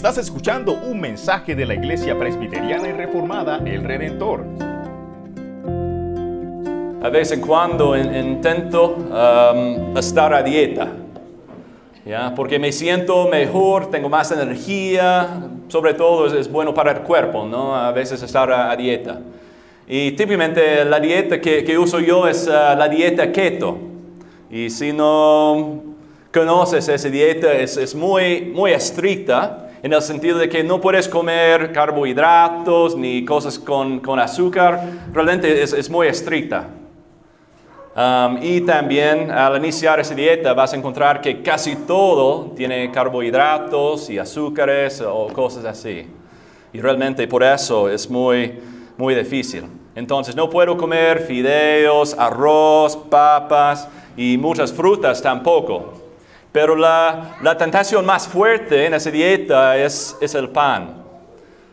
Estás escuchando un mensaje de la Iglesia Presbiteriana y Reformada El Redentor. A vez en cuando in- intento um, estar a dieta, ¿ya? porque me siento mejor, tengo más energía, sobre todo es, bueno para el cuerpo, ¿no? a veces estar a, dieta. Y típicamente la dieta que, que uso yo es uh, la dieta keto. Y si no conoces esa dieta, es, es muy, muy estricta en el sentido de que no puedes comer carbohidratos ni cosas con, con azúcar. Realmente es, es muy estricta. Um, y también al iniciar esa dieta vas a encontrar que casi todo tiene carbohidratos y azúcares o cosas así. Y realmente por eso es muy, muy difícil. Entonces no puedo comer fideos, arroz, papas y muchas frutas tampoco. Pero la, la tentación más fuerte en esa dieta es, es el pan.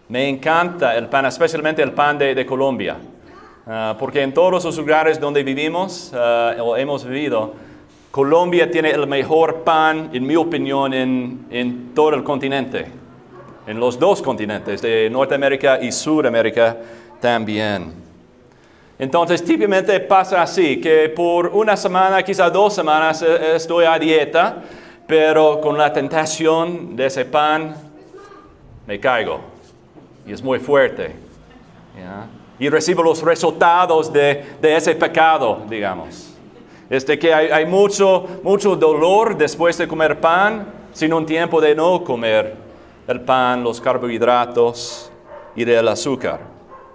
Me encanta el pan, especialmente el pan de, de Colombia. Ah, porque en todos los lugares donde vivimos ah, o hemos vivido, Colombia tiene el mejor pan, en mi opinión, en, en todo el continente. En los dos continentes, de Norteamérica y Sudamérica también. Entonces, típicamente pasa así, que por una semana, quizás dos semanas, eh, estoy a dieta, pero con la tentación de ese pan, me caigo. Y es muy fuerte. Y recibo los resultados de, ese pecado, digamos. Es de que hay, mucho, mucho dolor después de comer pan, sin un tiempo de no comer el pan, los carbohidratos y del azúcar.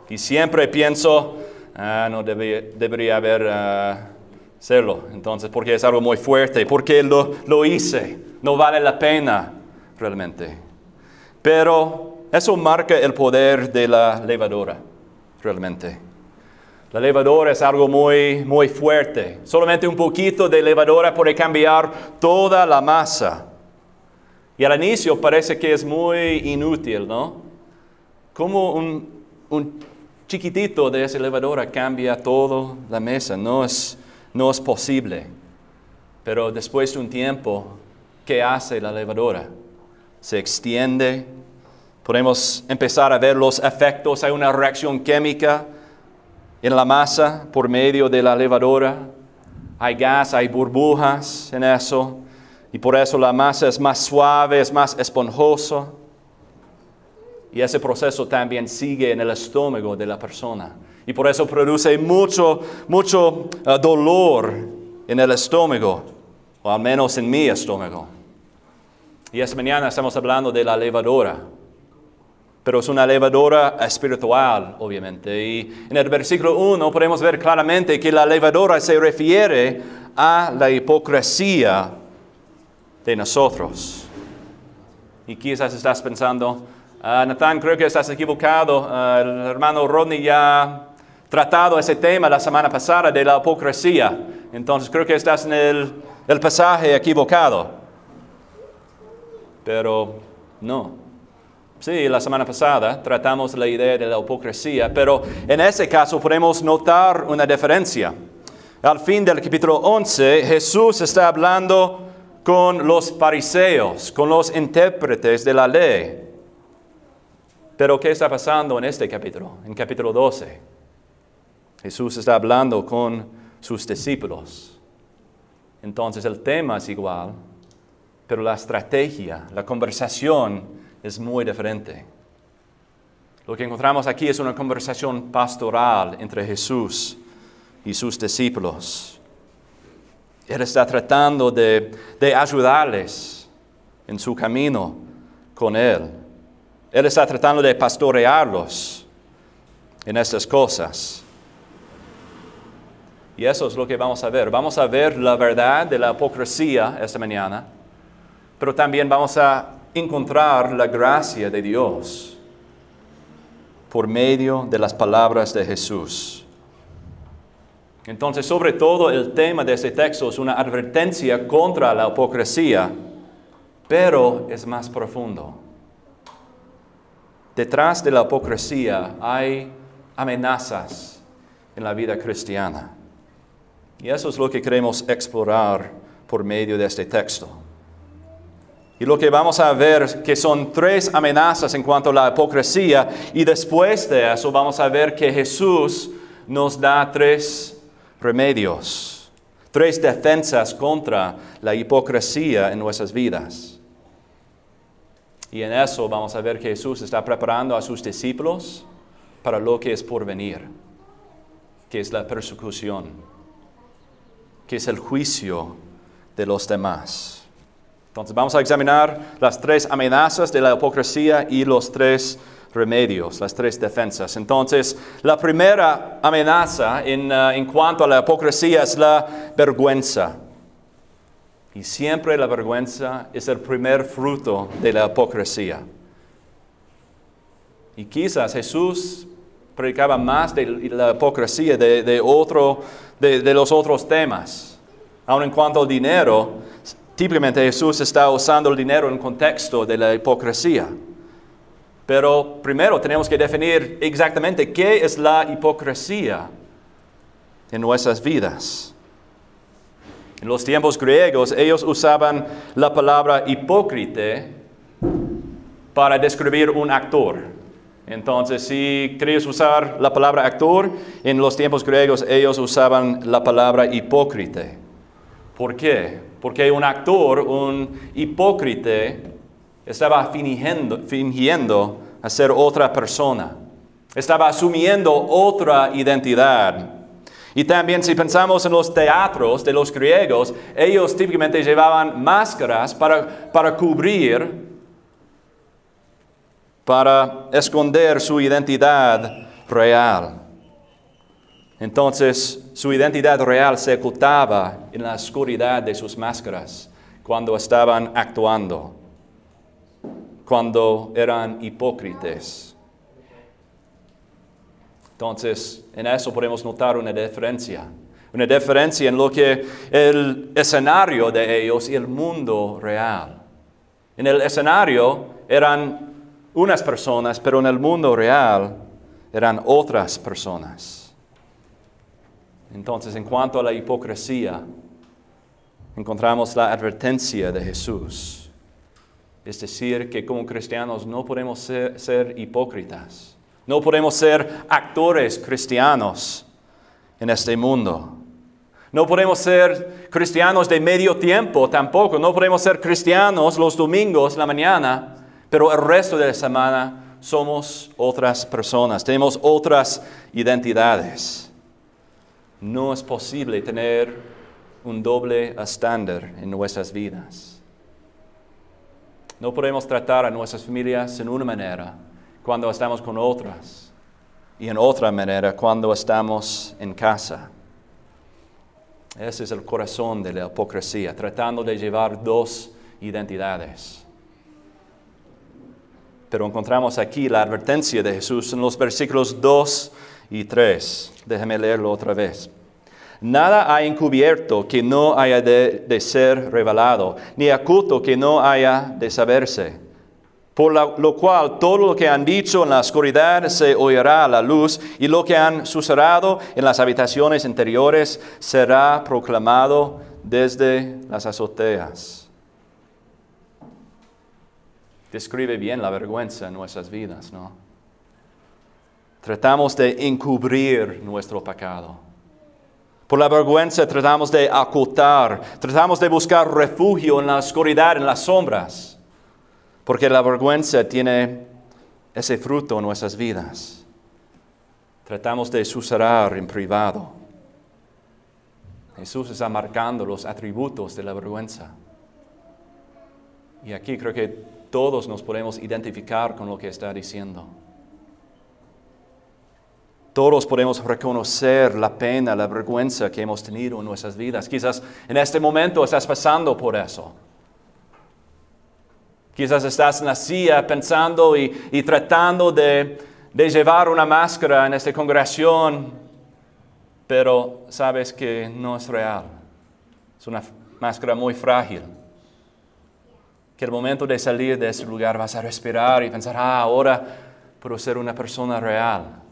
Y siempre pienso, ah, no debía- debería haber hacerlo, entonces, porque es algo muy fuerte, porque lo, lo hice, no vale la pena realmente. Pero eso marca el poder de la levadura, realmente. La levadura es algo muy, muy fuerte. Solamente un poquito de levadura puede cambiar toda la masa. Y al inicio parece que es muy inútil, ¿no? Como un, un chiquitito de esa levadura cambia toda la mesa. No es, no es posible. Pero después de un tiempo, ¿qué hace la levadura? Se extiende. Podemos empezar a ver los efectos. Hay una reacción química en la masa por medio de la levadura. Hay gas, hay burbujas en eso. Y por eso la masa es más suave, es más esponjosa. Y ese proceso también sigue en el estómago de la persona. Y por eso produce mucho, mucho eh, dolor en el estómago, o al menos en mi estómago. Y esta mañana estamos hablando de la levadura. Pero es una levadura espiritual, obviamente. Y en el versículo 1 podemos ver claramente que la levadura se refiere a la hipocresía de nosotros. Y quizás estás pensando, Natán, creo que estás equivocado. Ah, el hermano Rodney ya ha tratado ese tema la semana pasada de la hipocresía. Entonces creo que estás en el, el pasaje equivocado. Pero no. Sí, la semana pasada tratamos la idea de la hipocresía, pero en ese caso podemos notar una diferencia. Al fin del capítulo 11, Jesús está hablando con los fariseos, con los intérpretes de la ley. Pero ¿qué está pasando en este capítulo? En capítulo 12. Jesús está hablando con sus discípulos. Entonces el tema es igual, pero la estrategia, la conversación es muy diferente. Lo que encontramos aquí es una conversación pastoral entre Jesús y sus discípulos. Él está tratando de, de ayudarles en su camino con Él. Él está tratando de pastorearlos en estas cosas. Y eso es lo que vamos a ver. Vamos a ver la verdad de la hipocresía esta mañana, pero también vamos a encontrar la gracia de Dios por medio de las palabras de Jesús. Entonces, sobre todo, el tema de este texto es una advertencia contra la hipocresía, pero es más profundo. Detrás de la hipocresía hay amenazas en la vida cristiana. Y eso es lo que queremos explorar por medio de este texto. Y lo que vamos a ver que son tres amenazas en cuanto a la hipocresía y después de eso vamos a ver que Jesús nos da tres remedios, tres defensas contra la hipocresía en nuestras vidas. Y en eso vamos a ver que Jesús está preparando a sus discípulos para lo que es por venir, que es la persecución, que es el juicio de los demás. Entonces vamos a examinar las tres amenazas de la hipocresía y los tres remedios, las tres defensas. Entonces, la primera amenaza en, uh, en, cuanto a la hipocresía es la vergüenza. Y siempre la vergüenza es el primer fruto de la hipocresía. Y quizás Jesús predicaba más de la hipocresía de, de, de, de los otros temas. Aun en cuanto al dinero, Típicamente Jesús está usando el dinero en contexto de la hipocresía. Pero primero tenemos que definir exactamente qué es la hipocresía en nuestras vidas. En los tiempos griegos ellos usaban la palabra hipócrita para describir un actor. Entonces, si querías usar la palabra actor, en los tiempos griegos ellos usaban la palabra hipócrita. ¿Por qué? porque un actor, un hipócrita, estaba fingiendo, fingiendo ser otra persona. Estaba asumiendo otra identidad. Y también si pensamos en los teatros de los griegos, ellos típicamente llevaban máscaras para, para cubrir, para esconder su identidad real. Entonces su identidad real se ocultaba en la oscuridad de sus máscaras cuando estaban actuando, cuando eran hipócritas. Entonces, en eso podemos notar una diferencia, una diferencia en lo que el escenario de ellos y el mundo real. En el escenario eran unas personas, pero en el mundo real eran otras personas. Entonces, en cuanto a la hipocresía, encontramos la advertencia de Jesús. Es decir, que como cristianos no podemos ser, hipócritas. No podemos ser actores cristianos en este mundo. No podemos ser cristianos de medio tiempo tampoco. No podemos ser cristianos los domingos, la mañana, pero el resto de la semana somos otras personas. Tenemos otras identidades. No es posible tener un doble estándar en nuestras vidas. No podemos tratar a nuestras familias en una manera cuando estamos con otras y en otra manera cuando estamos en casa. Ese es el corazón de la hipocresía, tratando de llevar dos identidades. Pero encontramos aquí la advertencia de Jesús en los versículos 2 y 3. Déjame leerlo otra vez. Nada hay encubierto que no haya de, ser revelado, ni oculto que no haya de saberse. Por lo cual todo lo que han dicho en la oscuridad se oirá a la luz, y lo que han susurrado en las habitaciones interiores será proclamado desde las azoteas. Describe bien la vergüenza en nuestras vidas, ¿no? Tratamos de encubrir nuestro pecado. Por la vergüenza tratamos de ocultar, tratamos de buscar refugio en la oscuridad, en las sombras, porque la vergüenza tiene ese fruto en nuestras vidas. Tratamos de susurrar en privado. Jesús está marcando los atributos de la vergüenza. Y aquí creo que todos nos podemos identificar con lo que está diciendo. Todos podemos reconocer la pena, la vergüenza que hemos tenido en nuestras vidas. Quizás en este momento estás pasando por eso. Quizás estás en la silla pensando y, tratando de, llevar una máscara en esta congregación, pero sabes que no es real. Es una máscara muy frágil. Que el momento de salir de ese lugar vas a respirar y pensar, ah, ahora puedo ser una persona real.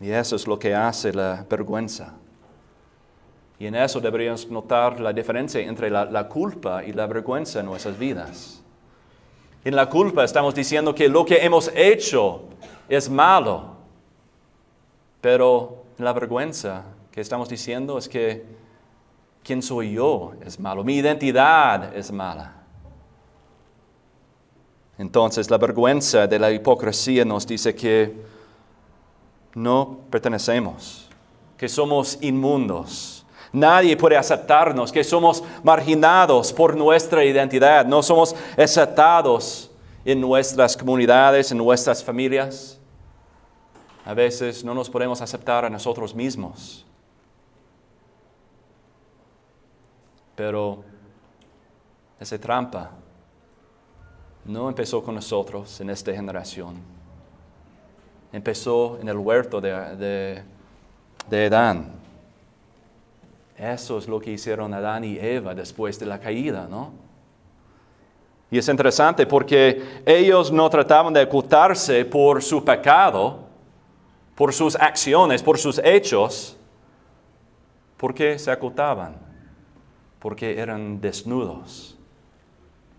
Y eso es lo que hace la vergüenza. Y en eso deberíamos notar la diferencia entre la, culpa y la vergüenza en nuestras vidas. En la culpa estamos diciendo que lo que hemos hecho es malo, pero en la vergüenza que estamos diciendo es que quién soy yo es malo, mi identidad es mala. Entonces la vergüenza de la hipocresía nos dice que no pertenecemos, que somos inmundos. Nadie puede aceptarnos, que somos marginados por nuestra identidad, no somos aceptados en nuestras comunidades, en nuestras familias. A veces no nos podemos aceptar a nosotros mismos. Pero esa trampa no empezó con nosotros en esta generación. Empezó en el huerto de, de, Adán. Eso es lo que hicieron Adán y Eva después de la caída, ¿no? Y es interesante porque ellos no trataban de ocultarse por su pecado, por sus acciones, por sus hechos. ¿Por qué se ocultaban? Porque eran desnudos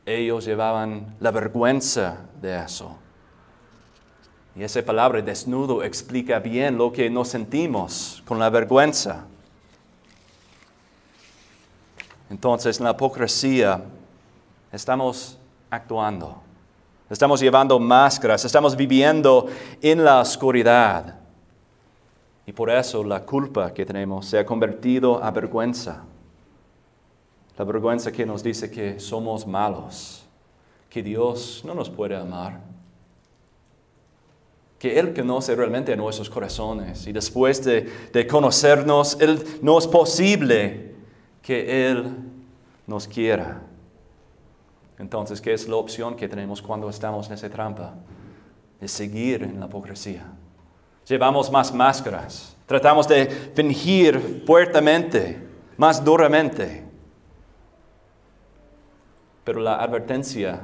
ellos llevaban la vergüenza de eso. Y esa palabra desnudo explica bien lo que nos sentimos con la vergüenza. Entonces, en la hipocresía estamos actuando, estamos llevando máscaras, estamos viviendo en la oscuridad. Y por eso la culpa que tenemos se ha convertido a vergüenza. La vergüenza que nos dice que somos malos, que Dios no nos puede amar, que Él conoce realmente nuestros corazones y después de, de conocernos, Él no es posible que Él nos quiera. Entonces, ¿qué es la opción que tenemos cuando estamos en esa trampa? De seguir en la hipocresía. Llevamos más máscaras, tratamos de fingir fuertemente, más duramente. Pero la advertencia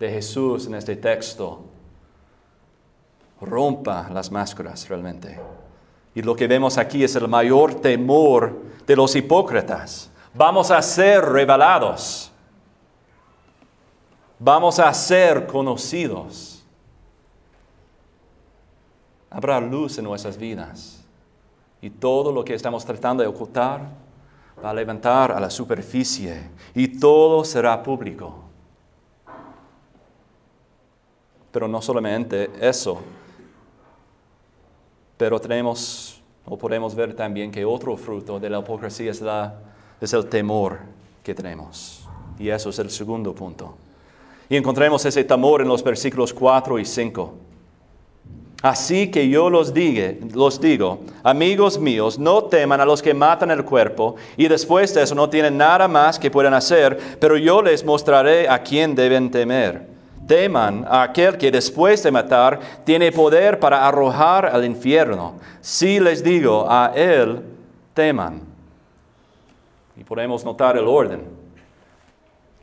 de Jesús en este texto rompa las máscaras realmente. Y lo que vemos aquí es el mayor temor de los hipócritas. Vamos a ser revelados. Vamos a ser conocidos. Habrá luz en nuestras vidas. Y todo lo que estamos tratando de ocultar va a levantar a la superficie y todo será público. Pero no solamente eso, pero tenemos o podemos ver también que otro fruto de la hipocresía es, es el temor que tenemos. Y eso es el segundo punto. Y encontremos ese temor en los versículos 4 y 5. Así que yo los, los digo, amigos míos, no teman a los que matan el cuerpo y después de eso no tienen nada más que puedan hacer, pero yo les mostraré a quién deben temer. Teman a aquel que después de matar tiene poder para arrojar al infierno. Si les digo a él, teman. Y podemos notar el orden.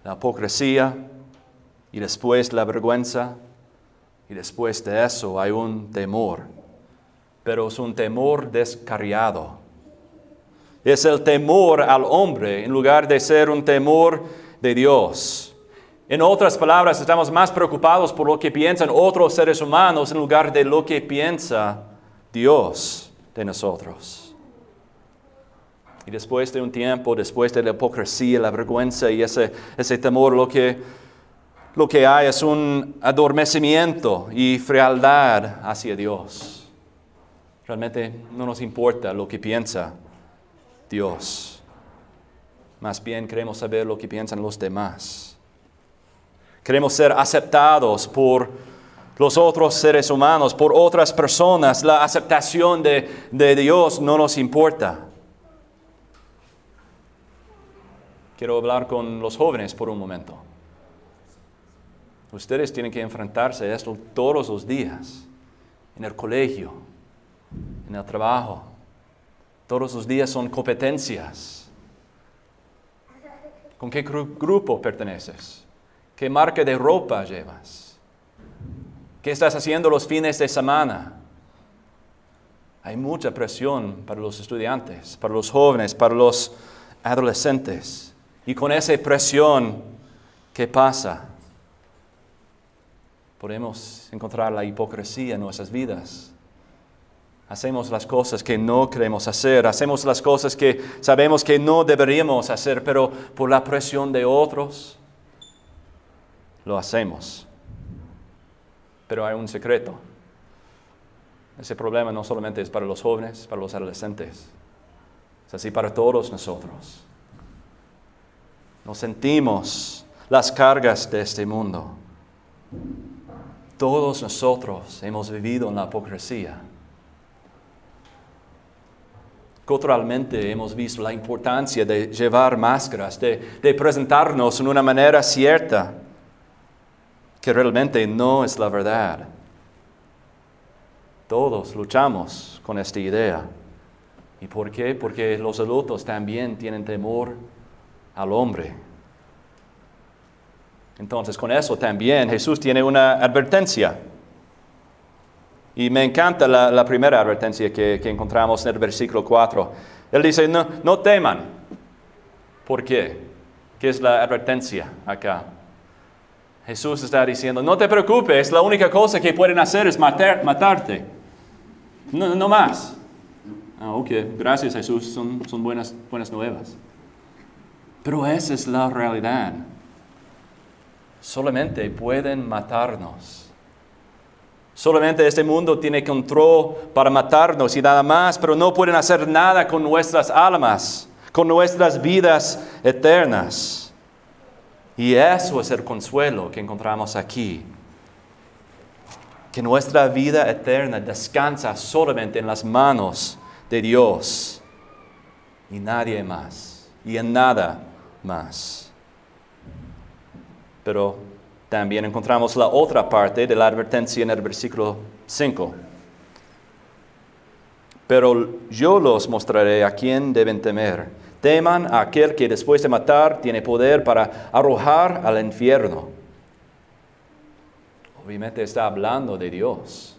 La hipocresía y después la vergüenza y después de eso hay un temor, pero es un temor descarriado. Es el temor al hombre en lugar de ser un temor de Dios. En otras palabras, estamos más preocupados por lo que piensan otros seres humanos en lugar de lo que piensa Dios de nosotros. Después de un tiempo, después de la hipocresía, la vergüenza y ese, ese temor, lo que lo que hay es un adormecimiento y frialdad hacia Dios. Realmente no nos importa lo que piensa Dios. Más bien queremos saber lo que piensan los demás. Queremos ser aceptados por los otros seres humanos, por otras personas. La aceptación de, de Dios no nos importa. Quiero hablar con los jóvenes por un momento. Ustedes tienen que enfrentarse a esto todos los días, en el colegio, en el trabajo. Todos los días son competencias. ¿Con qué grupo perteneces? ¿Qué marca de ropa llevas? ¿Qué estás haciendo los fines de semana? Hay mucha presión para los estudiantes, para los jóvenes, para los adolescentes. Y con esa presión, ¿qué pasa? Podemos encontrar la hipocresía en nuestras vidas. Hacemos las cosas que no queremos hacer, hacemos las cosas que sabemos que no deberíamos hacer, pero por la presión de otros, lo hacemos. Pero hay un secreto. Ese problema no solamente es para los jóvenes, para los adolescentes, es así para todos nosotros. Nos sentimos las cargas de este mundo. Todos nosotros hemos vivido en la hipocresía. Culturalmente hemos visto la importancia de llevar máscaras, de, de presentarnos en una manera cierta, que realmente no es la verdad. Todos luchamos con esta idea. ¿Y por qué? Porque los adultos también tienen temor al hombre. Entonces, con eso también Jesús tiene una advertencia. Y me encanta la, primera advertencia que, encontramos en el versículo 4. Él dice, no, teman. ¿Por qué? ¿Qué es la advertencia acá? Jesús está diciendo, no te preocupes, la única cosa que pueden hacer es matarte. No, no más. Ah, ok, gracias Jesús, son, son buenas, buenas nuevas. Pero esa es la realidad. Solamente pueden matarnos. Solamente este mundo tiene control para matarnos y nada más, pero no pueden hacer nada con nuestras almas, con nuestras vidas eternas. Y eso es el consuelo que encontramos aquí. Que nuestra vida eterna descansa solamente en las manos de Dios y nadie más, y en nada más. Pero también encontramos la otra parte de la advertencia en el versículo 5. Pero yo los mostraré a quién deben temer Teman a aquel que después de matar tiene poder para arrojar al infierno. Obviamente está hablando de Dios.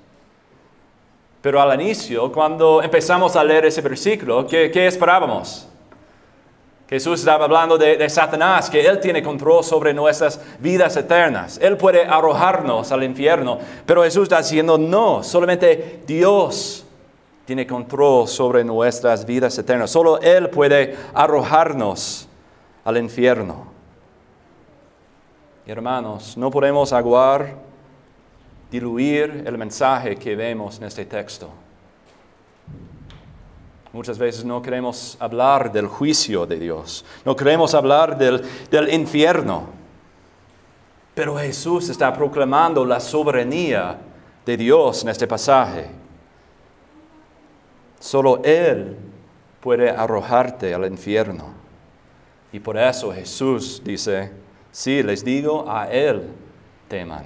Pero al inicio, cuando empezamos a leer ese versículo, ¿qué, esperábamos? Jesús estaba hablando de, Satanás, que Él tiene control sobre nuestras vidas eternas. Él puede arrojarnos al infierno. Pero Jesús está diciendo, no, solamente Dios tiene control sobre nuestras vidas eternas. Solo Él puede arrojarnos al infierno. Hermanos, no podemos aguar, diluir el mensaje que vemos en este texto. Muchas veces no queremos hablar del juicio de Dios, no queremos hablar del, del infierno. Pero Jesús está proclamando la soberanía de Dios en este pasaje. Solo Él puede arrojarte al infierno. Y por eso Jesús dice, sí, les digo, a Él teman.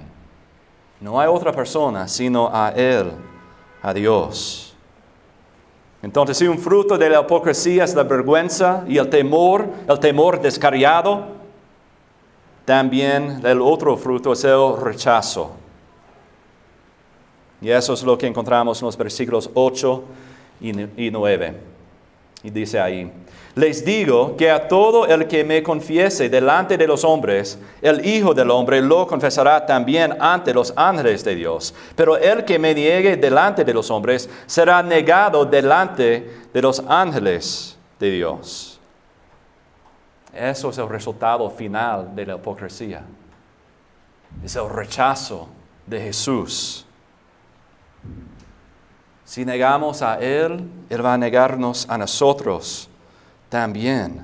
No hay otra persona sino a Él, a Dios. Entonces, si un fruto de la hipocresía es la vergüenza y el temor, el temor descarriado, también el otro fruto es el rechazo. Y eso es lo que encontramos en los versículos 8 y 9. Y dice ahí, les digo que a todo el que me confiese delante de los hombres, el Hijo del Hombre lo confesará también ante los ángeles de Dios. Pero el que me niegue delante de los hombres será negado delante de los ángeles de Dios. Eso es el resultado final de la hipocresía. Es el rechazo de Jesús. Si negamos a Él, Él va a negarnos a nosotros también.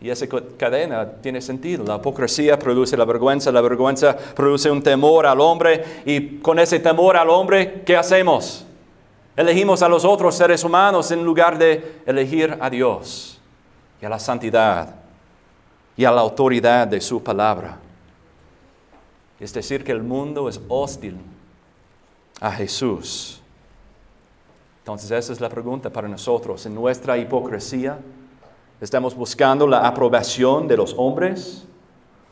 Y esa cadena tiene sentido. La hipocresía produce la vergüenza, la vergüenza produce un temor al hombre y con ese temor al hombre, ¿qué hacemos? Elegimos a los otros seres humanos en lugar de elegir a Dios y a la santidad y a la autoridad de su palabra. Es decir, que el mundo es hostil a Jesús. Entonces esa es la pregunta para nosotros. En nuestra hipocresía, ¿estamos buscando la aprobación de los hombres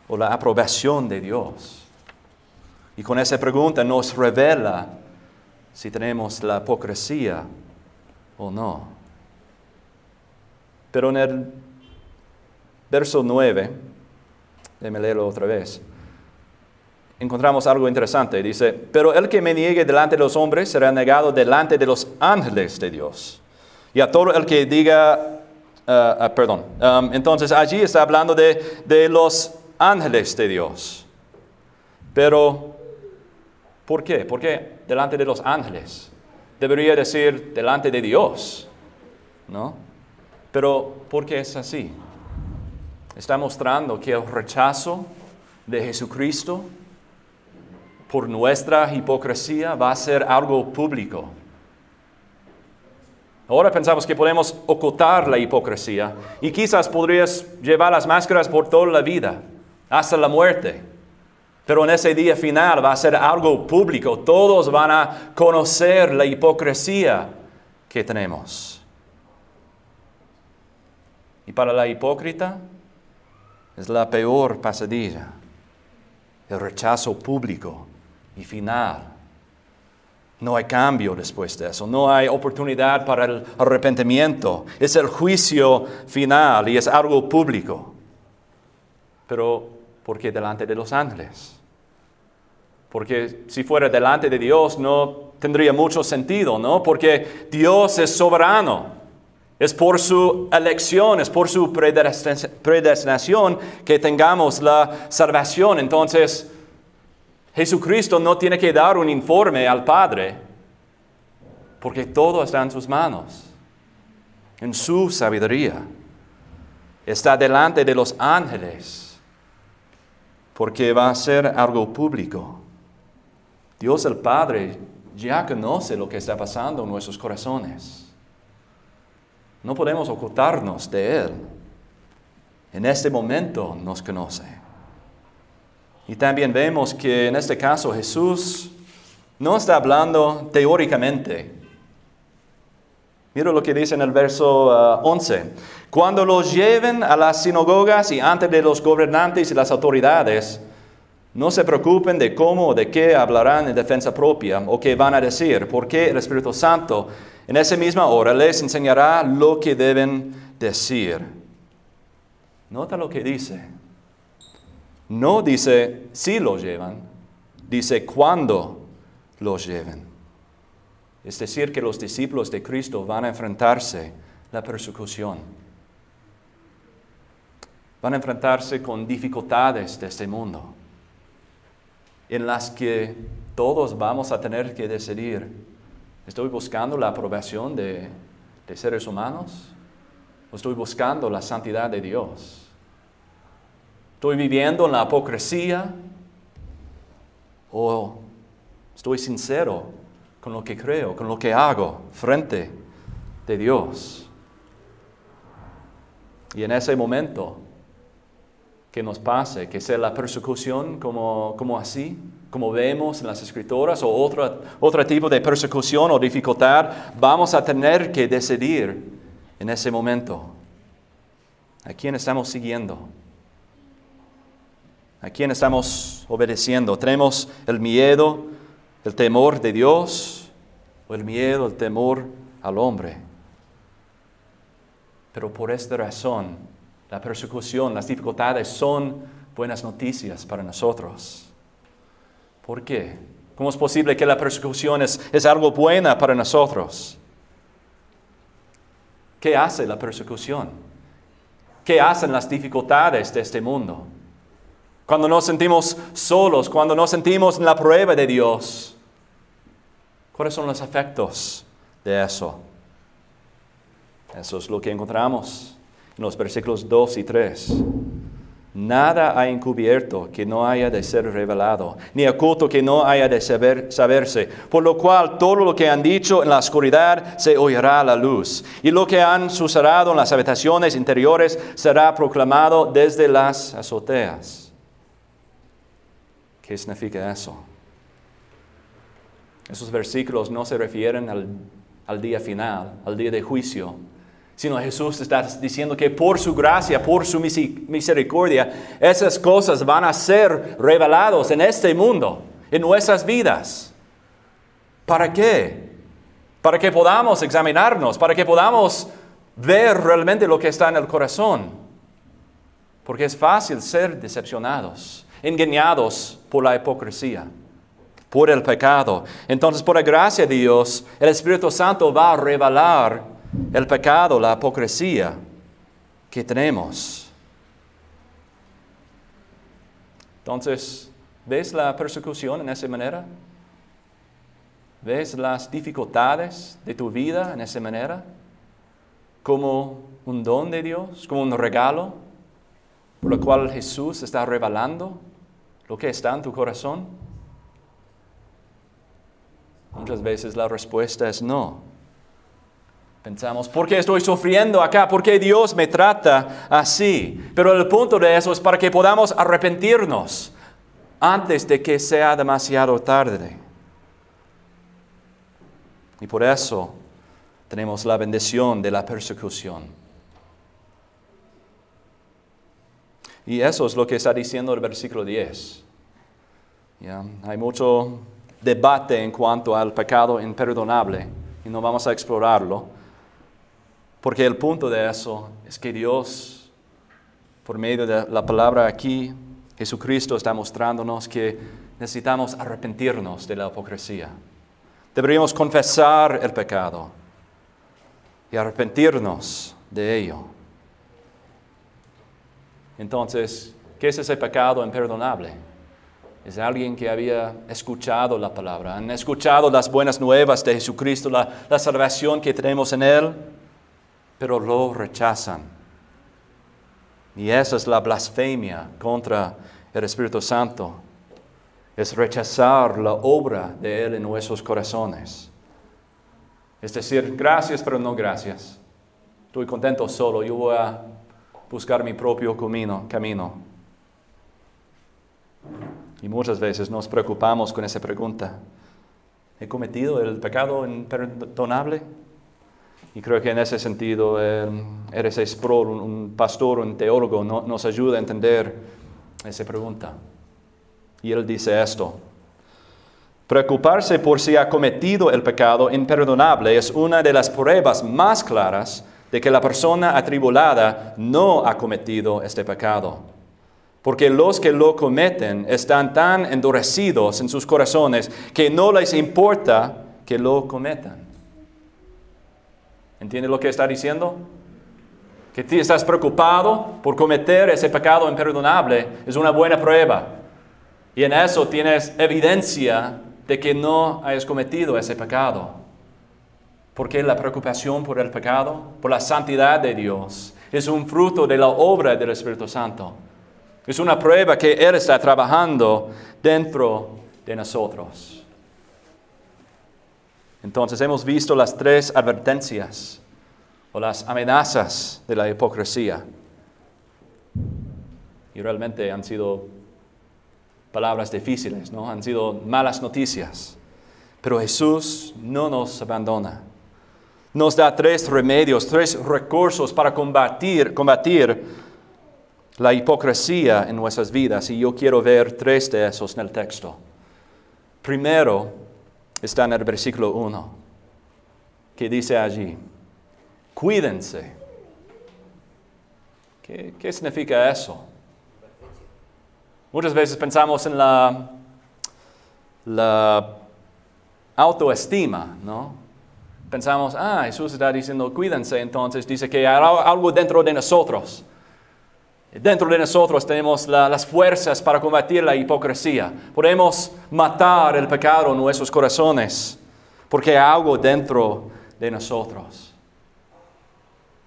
o la aprobación de Dios? Y con esa pregunta nos revela si tenemos la hipocresía o no. Pero en el verso 9, déjeme leerlo otra vez, encontramos algo interesante. Dice, pero el que me niegue delante de los hombres será negado delante de los ángeles de Dios. Y a todo el que diga, ah, ah, perdón, um, entonces allí está hablando de, de los ángeles de Dios. Pero, ¿por qué? ¿Por qué delante de los ángeles? Debería decir delante de Dios, ¿no? Pero, ¿por qué es así? Está mostrando que el rechazo de Jesucristo por nuestra hipocresía va a ser algo público. Ahora pensamos que podemos ocultar la hipocresía y quizás podrías llevar las máscaras por toda la vida, hasta la muerte. Pero en ese día final va a ser algo público. Todos van a conocer la hipocresía que tenemos. Y para la hipócrita es la peor pasadilla, el rechazo público y final. No hay cambio después de eso, no hay oportunidad para el arrepentimiento. Es el juicio final y es algo público. Pero, ¿por qué delante de los ángeles? Porque si fuera delante de Dios no tendría mucho sentido, ¿no? Porque Dios es soberano. Es por su elección, es por su predestinación que tengamos la salvación. Entonces, Jesucristo no tiene que dar un informe al Padre, porque todo está en sus manos, en su sabiduría. Está delante de los ángeles, porque va a ser algo público. Dios el Padre ya conoce lo que está pasando en nuestros corazones. No podemos ocultarnos de Él. En este momento nos conoce. Y también vemos que en este caso Jesús no está hablando teóricamente. Mira lo que dice en el verso 11. Uh, Cuando los lleven a las sinagogas y ante de los gobernantes y las autoridades, no se preocupen de cómo o de qué hablarán en defensa propia o qué van a decir, porque el Espíritu Santo en esa misma hora les enseñará lo que deben decir. Nota lo que dice. No dice si los llevan, dice cuándo los lleven. Es decir, que los discípulos de Cristo van a enfrentarse la persecución. Van a enfrentarse con dificultades de este mundo, en las que todos vamos a tener que decidir, ¿estoy buscando la aprobación de, de seres humanos o estoy buscando la santidad de Dios? ¿Estoy viviendo en la hipocresía? ¿O estoy sincero con lo que creo, con lo que hago frente de Dios? Y en ese momento que nos pase, que sea la persecución como, como así, como vemos en las escrituras, o otro, otro tipo de persecución o dificultad, vamos a tener que decidir en ese momento a quién estamos siguiendo. ¿A quién estamos obedeciendo? ¿Tenemos el miedo, el temor de Dios o el miedo, el temor al hombre? Pero por esta razón, la persecución, las dificultades son buenas noticias para nosotros. ¿Por qué? ¿Cómo es posible que la persecución es, es algo buena para nosotros? ¿Qué hace la persecución? ¿Qué hacen las dificultades de este mundo? Cuando nos sentimos solos, cuando nos sentimos en la prueba de Dios. ¿Cuáles son los efectos de eso? Eso es lo que encontramos en los versículos 2 y 3. Nada ha encubierto que no haya de ser revelado, ni oculto que no haya de saberse. Por lo cual todo lo que han dicho en la oscuridad se oirá a la luz, y lo que han susurrado en las habitaciones interiores será proclamado desde las azoteas. ¿Qué significa eso? Esos versículos no se refieren al, día final, al día de juicio, sino Jesús está diciendo que por su gracia, por su misericordia, esas cosas van a ser reveladas en este mundo, en nuestras vidas. ¿Para qué? Para que podamos examinarnos, para que podamos ver realmente lo que está en el corazón. Porque es fácil ser decepcionados, engañados por la hipocresía, por el pecado. Entonces, por la gracia de Dios, el Espíritu Santo va a revelar el pecado, la hipocresía que tenemos. Entonces, ¿ves la persecución en esa manera? ¿Ves las dificultades de tu vida en esa manera? Como un don de Dios, como un regalo por lo cual Jesús está revelando lo que está en tu corazón. Muchas veces la respuesta es no. Pensamos, ¿por qué estoy sufriendo acá? ¿Por qué Dios me trata así? Pero el punto de eso es para que podamos arrepentirnos antes de que sea demasiado tarde. Y por eso tenemos la bendición de la persecución. Y eso es lo que está diciendo el versículo 10. Hay mucho debate en cuanto al pecado imperdonable y no vamos a explorarlo. Porque el punto de eso es que Dios, por medio de la palabra aquí, Jesucristo está mostrándonos que necesitamos arrepentirnos de la hipocresía. Deberíamos confesar el pecado y arrepentirnos de ello. Entonces, ¿qué es ese pecado imperdonable? Es alguien que había escuchado la palabra, han escuchado las buenas nuevas de Jesucristo, la, salvación que tenemos en Él pero lo rechazan. Y esa es la blasfemia contra el Espíritu Santo. Es rechazar la obra de Él en nuestros corazones. Es decir, gracias, pero no gracias. Estoy contento solo, yo voy a buscar mi propio camino. Y muchas veces nos preocupamos con esa pregunta. ¿He cometido el pecado imperdonable? Y creo que en ese sentido eh, R.C. Sproul, un, pastor, un teólogo, nos ayuda a entender esa pregunta. Y él dice esto. Preocuparse por si ha cometido el pecado imperdonable es una de las pruebas más claras de que la persona atribulada no ha cometido este pecado. Porque los que lo cometen están tan endurecidos en sus corazones que no les importa que lo cometan. ¿Entiendes lo que está diciendo? Que tú estás preocupado por cometer ese pecado imperdonable es una buena prueba. Y en eso tienes evidencia de que no hayas cometido ese pecado. Porque la preocupación por el pecado, por la santidad de Dios, es un fruto de la obra del Espíritu Santo. Es una prueba que Él está trabajando dentro de nosotros. Entonces hemos visto las tres advertencias o las amenazas de la hipocresía. Y realmente han sido palabras difíciles, ¿no? Han sido malas noticias. Pero Jesús no nos abandona. Nos da tres remedios, tres recursos para combatir, combatir la hipocresía en nuestras vidas. Y yo quiero ver tres de esos en el texto. Primero, está en el versículo 1, que dice allí, cuídense. ¿Qué, significa eso? Muchas veces pensamos en la autoestima, ¿no? Pensamos, ah, Jesús está diciendo cuídense, entonces dice que hay algo dentro de nosotros Dentro de nosotros tenemos las fuerzas para combatir la hipocresía. Podemos matar el pecado en nuestros corazones porque hay algo dentro de nosotros.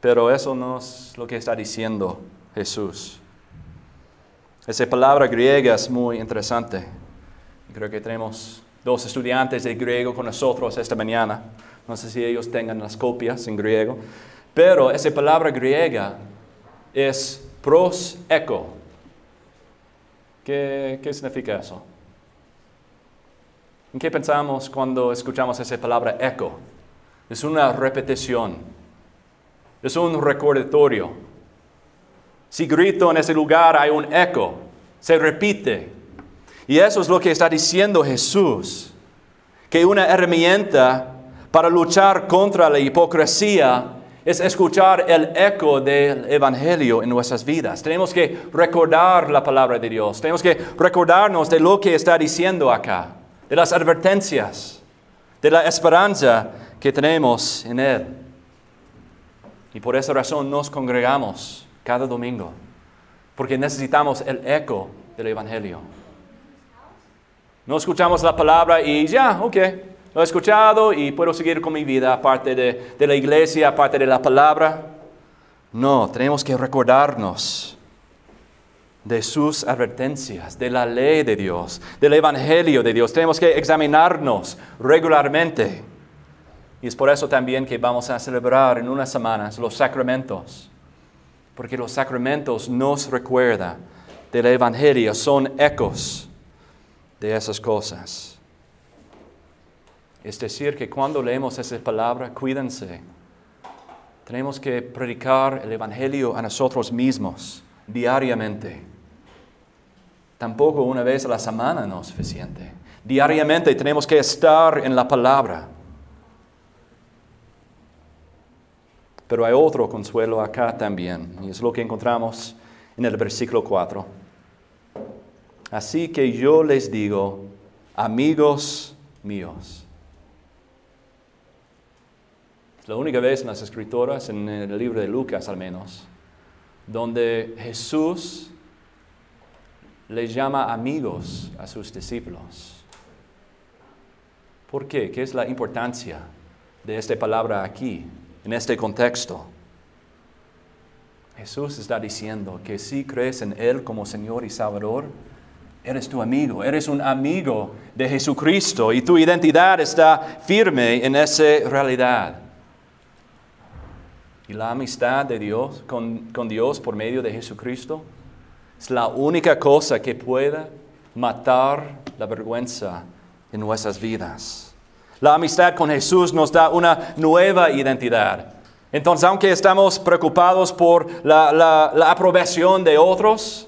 Pero eso no es lo que está diciendo Jesús. Esa palabra griega es muy interesante. Creo que tenemos dos estudiantes de griego con nosotros esta mañana. No sé si ellos tengan las copias en griego. Pero esa palabra griega es Pros eco. ¿Qué, significa eso? ¿En qué pensamos cuando escuchamos esa palabra eco? Es una repetición. Es un recordatorio. Si grito en ese lugar hay un eco. Se repite. Y eso es lo que está diciendo Jesús. que una herramienta para luchar contra la hipocresía es escuchar el eco del Evangelio en nuestras vidas. Tenemos que recordar la palabra de Dios. Tenemos que recordarnos de lo que está diciendo acá, de las advertencias, de la esperanza que tenemos en Él. Y por esa razón nos congregamos cada domingo, porque necesitamos el eco del Evangelio. No escuchamos la palabra y ya, ok, lo he escuchado y puedo seguir con mi vida aparte de, de la iglesia, aparte de la palabra. No, tenemos que recordarnos de sus advertencias, de la ley de Dios, del Evangelio de Dios. Tenemos que examinarnos regularmente. Y es por eso también que vamos a celebrar en unas semanas los sacramentos, porque los sacramentos nos recuerdan del Evangelio, son ecos de esas cosas. Es decir, que cuando leemos esa palabra, cuídense. Tenemos que predicar el Evangelio a nosotros mismos diariamente. Tampoco una vez a la semana no es suficiente. Diariamente tenemos que estar en la palabra. Pero hay otro consuelo acá también, y es lo que encontramos en el versículo 4. Así que yo les digo, amigos míos. Es la única vez en las escrituras, en el libro de Lucas al menos, donde Jesús les llama amigos a sus discípulos. ¿Por qué? ¿Qué es la importancia de esta palabra aquí, en este contexto? Jesús está diciendo que si crees en Él como Señor y Salvador, eres tu amigo, eres un amigo de Jesucristo y tu identidad está firme en esa realidad. Y la amistad de Dios con, con Dios por medio de Jesucristo es la única cosa que pueda matar la vergüenza en nuestras vidas. La amistad con Jesús nos da una nueva identidad. Entonces, aunque estamos preocupados por la, la, la aprobación de otros,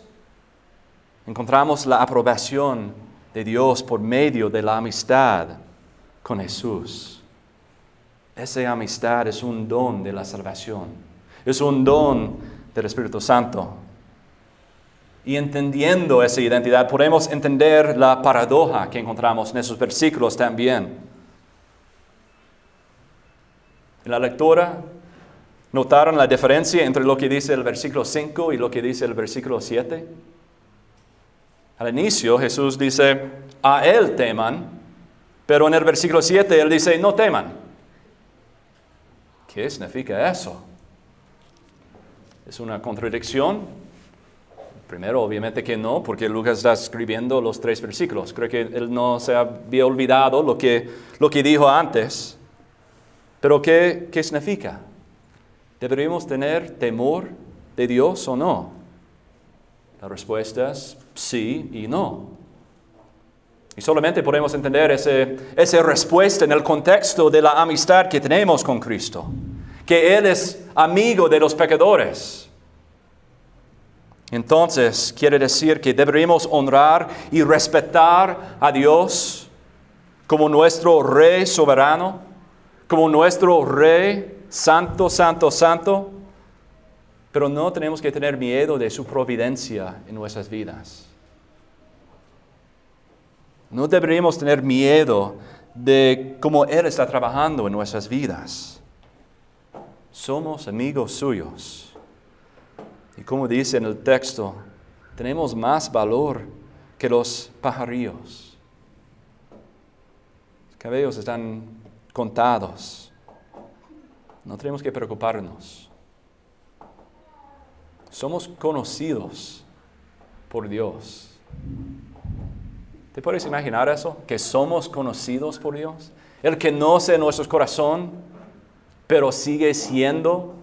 encontramos la aprobación de Dios por medio de la amistad con Jesús. Esa amistad es un don de la salvación, es un don del Espíritu Santo. Y entendiendo esa identidad podemos entender la paradoja que encontramos en esos versículos también. En la lectura, ¿notaron la diferencia entre lo que dice el versículo 5 y lo que dice el versículo 7? Al inicio Jesús dice, a Él teman, pero en el versículo 7 Él dice, no teman. ¿Qué significa eso? ¿Es una contradicción? Primero, obviamente que no, porque Lucas está escribiendo los tres versículos. Creo que él no se había olvidado lo que, lo que dijo antes. Pero ¿qué, ¿qué significa? ¿Deberíamos tener temor de Dios o no? La respuesta es sí y no. Y solamente podemos entender ese, esa respuesta en el contexto de la amistad que tenemos con Cristo, que Él es amigo de los pecadores. Entonces, quiere decir que deberíamos honrar y respetar a Dios como nuestro Rey soberano, como nuestro Rey santo, santo, santo, pero no tenemos que tener miedo de su providencia en nuestras vidas. No deberíamos tener miedo de cómo Él está trabajando en nuestras vidas. Somos amigos suyos. Y como dice en el texto, tenemos más valor que los pajarillos. Los cabellos están contados. No tenemos que preocuparnos. Somos conocidos por Dios. ¿Te puedes imaginar eso? Que somos conocidos por Dios. El que no en nuestro corazón, pero sigue siendo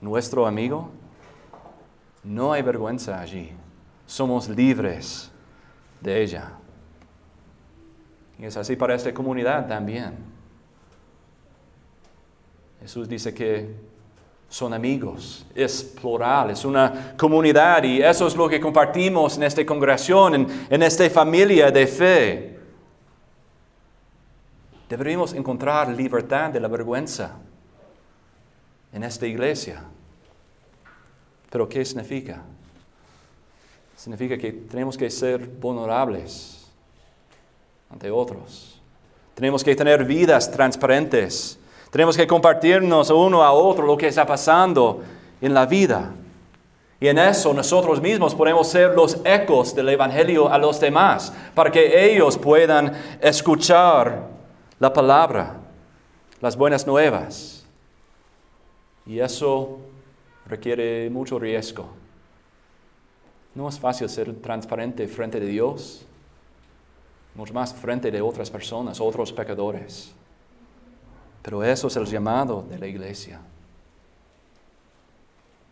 nuestro amigo. No hay vergüenza allí. Somos libres de ella. Y es así para esta comunidad también. Jesús dice que son amigos, es plural, es una comunidad y eso es lo que compartimos en esta congregación, en, en esta familia de fe. Deberíamos encontrar libertad de la vergüenza en esta iglesia. Pero ¿qué significa? Significa que tenemos que ser vulnerables ante otros. Tenemos que tener vidas transparentes. Tenemos que compartirnos uno a otro lo que está pasando en la vida. Y en eso nosotros mismos podemos ser los ecos del Evangelio a los demás, para que ellos puedan escuchar la palabra, las buenas nuevas. Y eso requiere mucho riesgo. No es fácil ser transparente frente de Dios, mucho más frente de otras personas, otros pecadores. Pero eso es el llamado de la iglesia.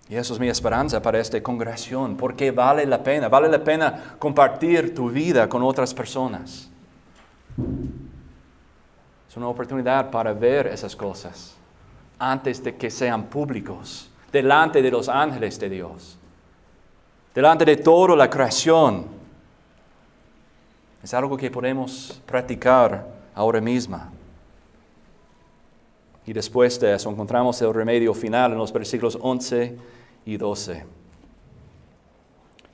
Y eso es mi esperanza para esta congregación, porque vale la pena, vale la pena compartir tu vida con otras personas. Es una oportunidad para ver esas cosas antes de que sean públicos, delante de los ángeles de Dios, delante de toda la creación. Es algo que podemos practicar ahora mismo. Y después de eso encontramos el remedio final en los versículos 11 y 12.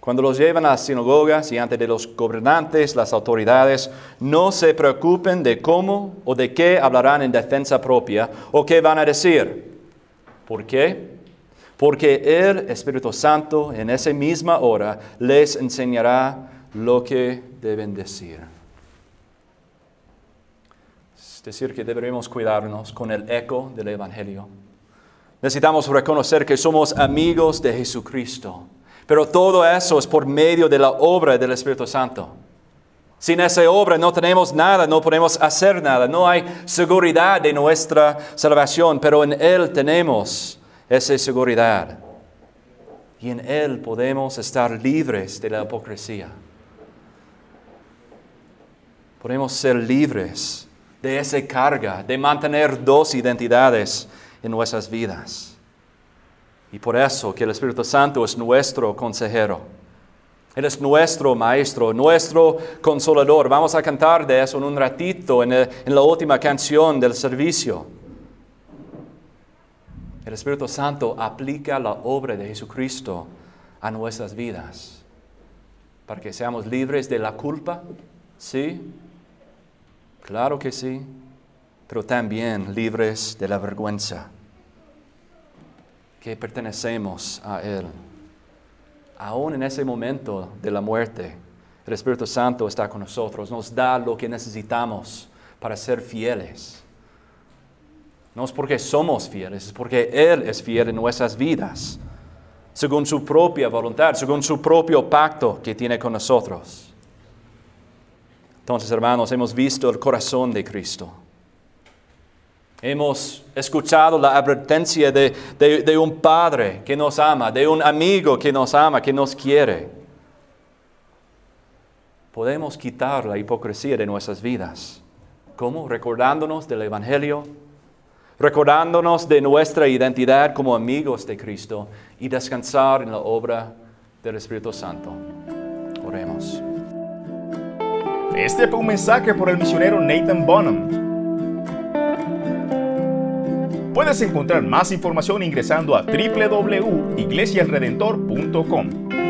Cuando los llevan a las sinagogas y ante de los gobernantes, las autoridades, no se preocupen de cómo o de qué hablarán en defensa propia o qué van a decir. ¿Por qué? Porque el Espíritu Santo en esa misma hora les enseñará lo que deben decir. Es decir, que deberemos cuidarnos con el eco del Evangelio. Necesitamos reconocer que somos amigos de Jesucristo pero todo eso es por medio de la obra del Espíritu Santo. Sin esa obra no tenemos nada, no podemos hacer nada, no hay seguridad de nuestra salvación, pero en Él tenemos esa seguridad. Y en Él podemos estar libres de la hipocresía. Podemos ser libres de esa carga, de mantener dos identidades en nuestras vidas. Y por eso que el Espíritu Santo es nuestro consejero. Él es nuestro maestro, nuestro consolador. Vamos a cantar de eso en un ratito, en, la última canción del servicio. El Espíritu Santo aplica la obra de Jesucristo a nuestras vidas para que seamos libres de la culpa, ¿sí? Claro que sí, pero también libres de la vergüenza que pertenecemos a Él. Aún en ese momento de la muerte, el Espíritu Santo está con nosotros, nos da lo que necesitamos para ser fieles. No es porque somos fieles, es porque Él es fiel en nuestras vidas, según su propia voluntad, según su propio pacto que tiene con nosotros. Entonces, hermanos, hemos visto el corazón de Cristo. Hemos escuchado la advertencia de, un padre que nos ama, de un amigo que nos ama, que nos quiere. Podemos quitar la hipocresía de nuestras vidas. ¿Cómo? Recordándonos del Evangelio, recordándonos de nuestra identidad como amigos de Cristo y descansar en la obra del Espíritu Santo. Oremos. Este fue un mensaje por el misionero Nathan Bonham Puedes encontrar más información ingresando a www.iglesiasredentor.com.